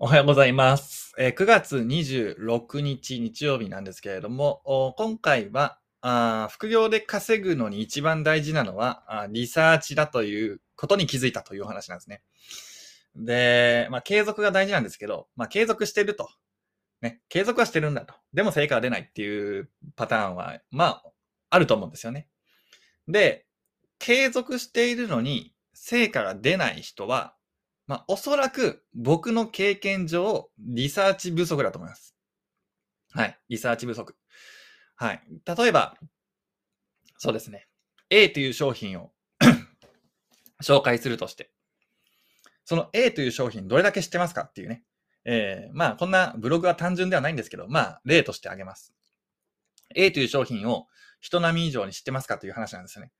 おはようございます。え9月26日日曜日なんですけれども、今回はあ副業で稼ぐのに一番大事なのはあリサーチだということに気づいたというお話なんですね。で、まあ、継続が大事なんですけど、まあ、継続してると。ね、継続はしてるんだと。でも成果が出ないっていうパターンは、まあ、あると思うんですよね。で、継続しているのに成果が出ない人は、まあ、おそらく僕の経験上、リサーチ不足だと思います。はい。リサーチ不足。はい。例えば、そうですね。A という商品を 紹介するとして、その A という商品どれだけ知ってますかっていうね。えー、まあ、こんなブログは単純ではないんですけど、まあ、例としてあげます。A という商品を人並み以上に知ってますかという話なんですね。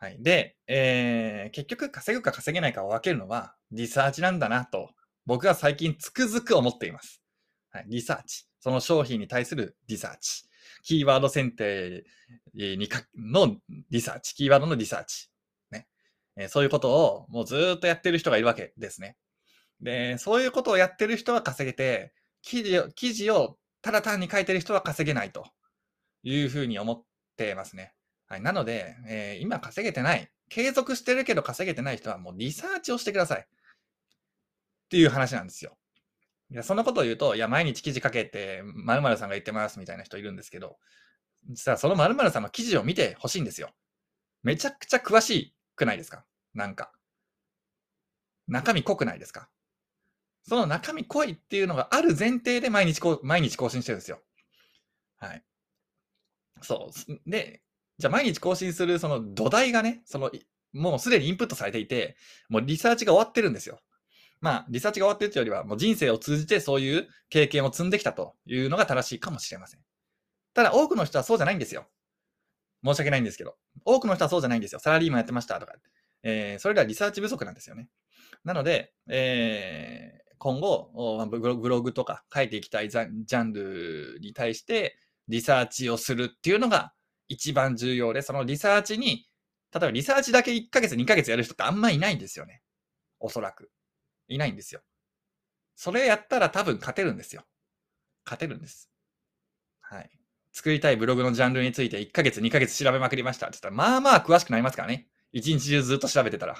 はい。で、えー、結局稼ぐか稼げないかを分けるのはリサーチなんだなと、僕は最近つくづく思っています。はい。リサーチ。その商品に対するリサーチ。キーワード選定にかのリサーチ。キーワードのリサーチ。ね。えーそういうことをもうずっとやってる人がいるわけですね。で、そういうことをやってる人は稼げて、記事を、記事をただ単に書いてる人は稼げないというふうに思ってますね。はい。なので、えー今稼げてない、継続してるけど稼げてない人はもうリサーチをしてください。っていう話なんですよ。いや、そんなことを言うと、いや、毎日記事書けって、〇〇さんが言ってますみたいな人いるんですけど、実はその〇〇さんの記事を見てほしいんですよ。めちゃくちゃ詳しくないですか？なんか。中身濃くないですか？その中身濃いっていうのがある前提で毎日こう、毎日更新してるんですよ。はい。そう。で、じゃあ毎日更新するその土台がね、その、もうすでにインプットされていて、もうリサーチが終わってるんですよ。まあ、リサーチが終わってるというよりは、もう人生を通じてそういう経験を積んできたというのが正しいかもしれません。ただ、多くの人はそうじゃないんですよ。申し訳ないんですけど。多くの人はそうじゃないんですよ。サラリーマンやってましたとか。えーそれらはリサーチ不足なんですよね。なので、えー今後、ブログとか書いていきたいジャンルに対してリサーチをするっていうのが一番重要で、そのリサーチに、例えばリサーチだけ1ヶ月、2ヶ月やる人ってあんまいないんですよね。おそらく。いないんですよ。それやったら多分勝てるんですよ。勝てるんです。はい。作りたいブログのジャンルについて1ヶ月、2ヶ月調べまくりましたって言ったら、まあまあ詳しくなりますからね。一日中ずっと調べてたら。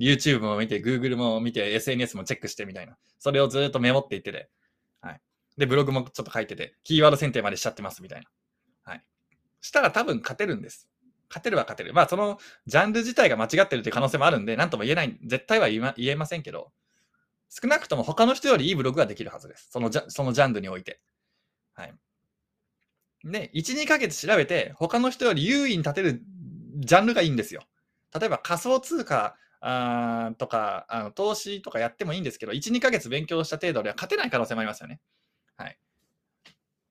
YouTube も見て、Google も見て、SNS もチェックしてみたいな。それをずっとメモっていってて。はい。で、ブログもちょっと書いてて、キーワード選定までしちゃってますみたいな。はい。したら多分勝てるんです。勝てるは勝てる。まあ、そのジャンル自体が間違ってるという可能性もあるんで、なんとも言えない、絶対は言えませんけど、少なくとも他の人よりいいブログができるはずです。そのジャそのジャンルにおいて。はい。で、1、2ヶ月調べて、他の人より優位に立てるジャンルがいいんですよ。例えば仮想通貨あとかあの投資とかやってもいいんですけど、1、2ヶ月勉強した程度では勝てない可能性もありますよね。はい。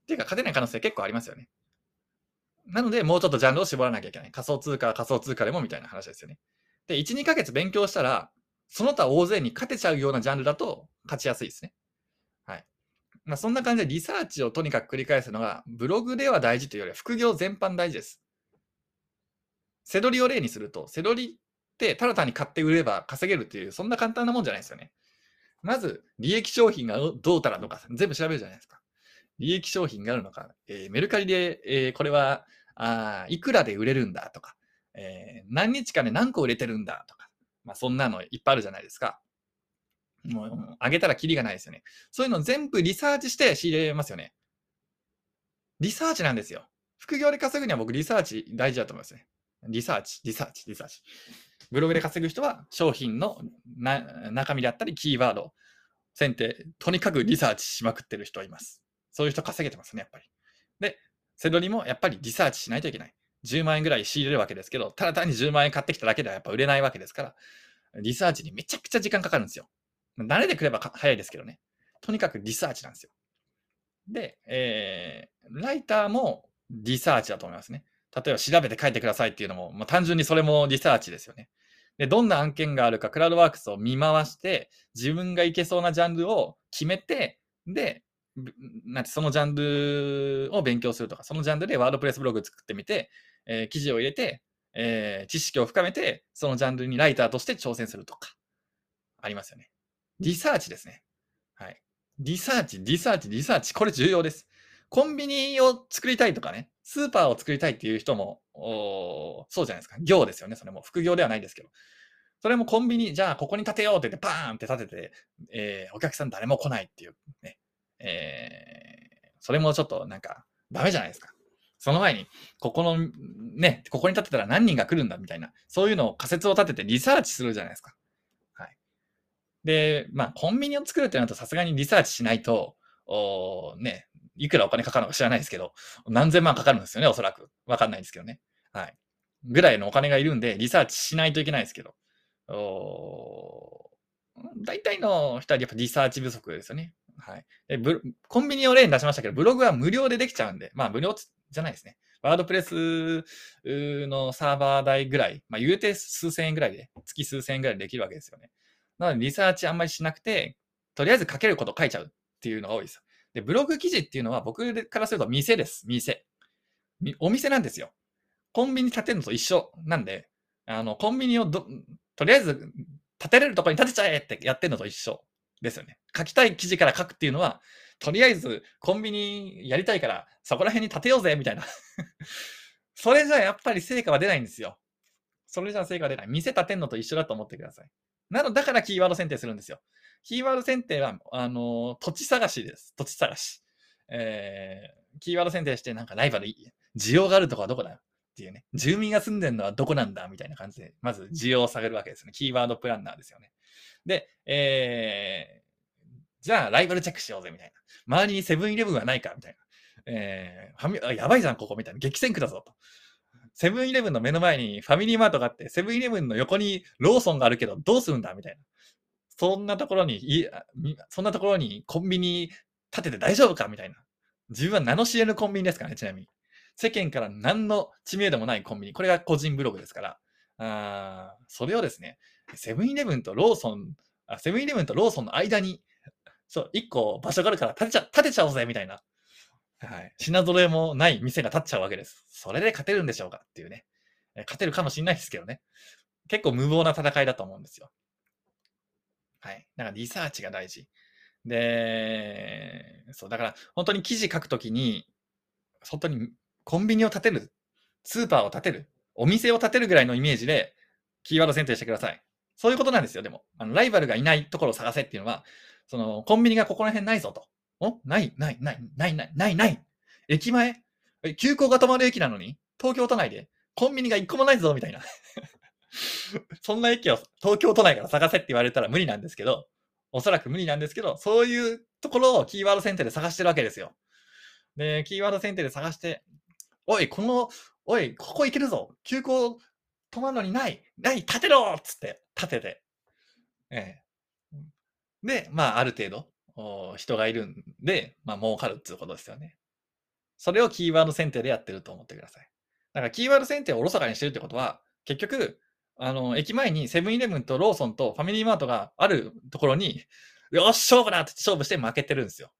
っていうか、勝てない可能性結構ありますよね。なので、もうちょっとジャンルを絞らなきゃいけない。仮想通貨は仮想通貨でもみたいな話ですよね。で、1、2ヶ月勉強したら、その他大勢に勝てちゃうようなジャンルだと勝ちやすいですね。はい。まあ、そんな感じでリサーチをとにかく繰り返すのが、ブログでは大事というよりは副業全般大事です。セドリを例にすると、セドリってただ単に買って売れば稼げるっていう、そんな簡単なもんじゃないですよね。まず、利益商品がどうたらとか全部調べるじゃないですか。利益商品があるのか、えーメルカリで、えーこれはあいくらで売れるんだとか、えー何日間で何個売れてるんだとか、まあ、そんなのいっぱいあるじゃないですか。もう、あげたらキリがないですよね。そういうの全部リサーチして仕入れますよね。リサーチなんですよ。副業で稼ぐには僕リサーチ大事だと思いますね。リサーチ、リサーチ、リサーチ。ブログで稼ぐ人は商品のな中身であったりキーワード、選定、とにかくリサーチしまくってる人います。そういう人稼げてますね、やっぱり。で、せどりもやっぱりリサーチしないといけない。10万円ぐらい仕入れるわけですけど、ただ単に10万円買ってきただけではやっぱ売れないわけですから、リサーチにめちゃくちゃ時間かかるんですよ。慣れてくれば早いですけどね。とにかくリサーチなんですよ。で、えー、ライターもリサーチだと思いますね。例えば調べて書いてくださいっていうのも、まあ、単純にそれもリサーチですよね。で、どんな案件があるか、クラウドワークスを見回して、自分がいけそうなジャンルを決めて、で、なんてそのジャンルを勉強するとか、そのジャンルでワードプレスブログ作ってみて、えー記事を入れて、えー知識を深めて、そのジャンルにライターとして挑戦するとか、ありますよね。リサーチですね。はい。リサーチ、リサーチ、リサーチ。これ重要です。コンビニを作りたいとかね、スーパーを作りたいっていう人も、そうじゃないですか。業ですよね。それも副業ではないですけど。それもコンビニ、じゃあここに建てようって言って、バーンって建てて、えー、お客さん誰も来ないっていうね。えー、それもちょっとなんか、ダメじゃないですか。その前に、ここの、ね、ここに建てたら何人が来るんだみたいな、そういうのを仮説を立ててリサーチするじゃないですか。はい。で、まあ、コンビニを作るってなるとさすがにリサーチしないと、おね、いくらお金かかるのか知らないですけど、何千万かかるんですよね、おそらく。わかんないですけどね。はい。ぐらいのお金がいるんで、リサーチしないといけないですけど、お大体の人はやっぱリサーチ不足ですよね。はい。でブコンビニを例に出しましたけど、ブログは無料でできちゃうんで、まあ無料じゃないですね。ワードプレスのサーバー代ぐらい、まあ言うて数千円ぐらいで、月数千円ぐらいでできるわけですよね。なのでリサーチあんまりしなくて、とりあえず書けること書いちゃうっていうのが多いです。で、ブログ記事っていうのは僕からすると店です。店。お店なんですよ。コンビニ建てるのと一緒なんで、あの、コンビニをど、とりあえず建てれるところに建てちゃえってやってるのと一緒ですよね。書きたい記事から書くっていうのは、とりあえずコンビニやりたいから、そこら辺に建てようぜみたいな それじゃやっぱり成果は出ないんですよ。それじゃ成果は出ない。店建てんのと一緒だと思ってください。なのだからキーワード選定するんですよ。キーワード選定は、あの、土地探しです。土地探し。えー、キーワード選定して、なんかライバルいい、需要があるとこはどこだよっていうね。住民が住んでるのはどこなんだみたいな感じで、まず需要を探るわけですね。キーワードプランナーですよね。で、えー、じゃあライバルチェックしようぜみたいな。周りにセブンイレブンはないかみたいな。えー、ファミあやばいじゃん、ここみたいな。激戦区だぞと。セブンイレブンの目の前にファミリーマートがあって、セブンイレブンの横にローソンがあるけど、どうするんだみたいな。そんなところに、いそんなところにコンビニ建てて大丈夫かみたいな。自分は名の知れぬコンビニですからね、ちなみに。世間から何の知名度もないコンビニ。これが個人ブログですから。あそれをですね、セブンイレブンとローソン、セブンイレブンとローソンの間に、そう、一個場所があるから建てちゃ、建てちゃおうぜみたいな。はい。品揃えもない店が建っちゃうわけです。それで勝てるんでしょうかっていうね。勝てるかもしれないですけどね。結構無謀な戦いだと思うんですよ。はい。だからリサーチが大事。で、そう、だから本当に記事書くときに、本当にコンビニを建てる、スーパーを建てる、お店を建てるぐらいのイメージで、キーワード選定してください。そういうことなんですよ、でも。あのライバルがいないところを探せっていうのは、その、コンビニがここら辺ないぞと。お？ない、ない、ない、ない、ない、ない、ない。駅前？急行が止まる駅なのに、東京都内で、コンビニが一個もないぞ、みたいな。そんな駅を東京都内から探せって言われたら無理なんですけど、おそらく無理なんですけど、そういうところをキーワード選定で探してるわけですよ。で、キーワード選定で探して、おい、この、おい、ここ行けるぞ急行止まるのにない、ない、立てろっつって、立てて。ええ。で、まあ、ある程度、人がいるんで、まあ、儲かるっていうことですよね。それをキーワード選定でやってると思ってください。だから、キーワード選定をおろそかにしてるってことは、結局、あの、駅前にセブンイレブンとローソンとファミリーマートがあるところに、よっし、勝負だって勝負して負けてるんですよ。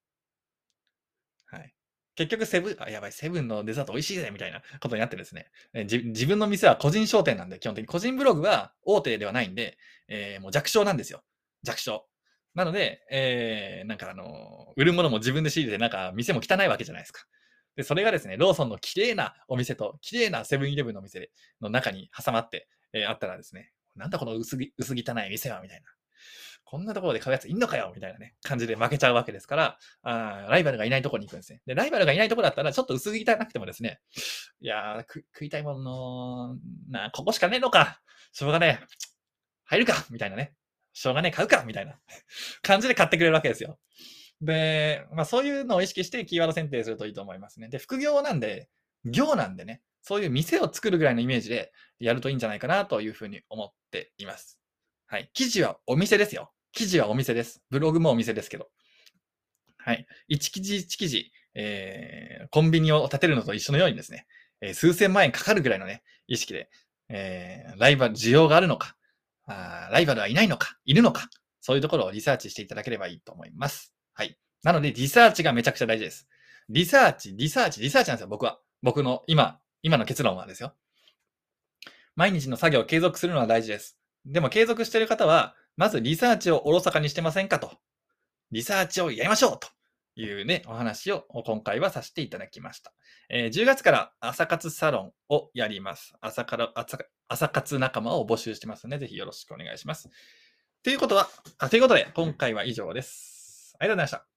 はい。結局セブン、あ、やばい、セブンのデザート美味しいぜみたいなことになってですね。え自分の店は個人商店なんで、基本的に個人ブログは大手ではないんで、えー、もう弱小なんですよ。弱小。なので、えー、なんかあの、売るものも自分で仕入れて、なんか店も汚いわけじゃないですか。で、それがですね、ローソンの綺麗なお店と、綺麗なセブンイレブンのお店の中に挟まって、えー、あったらですね、なんだこの薄薄汚い店は、みたいな。こんなところで買うやついんのかよみたいなね、感じで負けちゃうわけですから、あライバルがいないところに行くんですね。で、ライバルがいないところだったら、ちょっと薄汚くてもですね、いやー、食いたいものの、な、ここしかねえのかしょうがねえ。入るかみたいなね。しょうがねえ、買うかみたいな 感じで買ってくれるわけですよ。で、まあそういうのを意識してキーワード選定するといいと思いますね。で、副業なんで、業なんでね、そういう店を作るぐらいのイメージでやるといいんじゃないかなというふうに思っています。はい。記事はお店ですよ。記事はお店です。ブログもお店ですけど。はい。1記事1記事、えー、コンビニを建てるのと一緒のようにですね、えー、数千万円かかるぐらいのね、意識で、えー、ライバル、需要があるのかあ、ライバルはいないのか、いるのか、そういうところをリサーチしていただければいいと思います。はい。なので、リサーチがめちゃくちゃ大事です。リサーチ、リサーチ、リサーチなんですよ、僕は。僕の今、今の結論はですよ。毎日の作業を継続するのは大事です。でも継続している方は、まずリサーチをおろそかにしてませんかと。リサーチをやりましょうというね、お話を今回はさせていただきました。えー10月から朝活サロンをやります。朝から朝朝活仲間を募集してますので、ぜひよろしくお願いします。ということは、あということで、今回は以上です。ありがとうございました。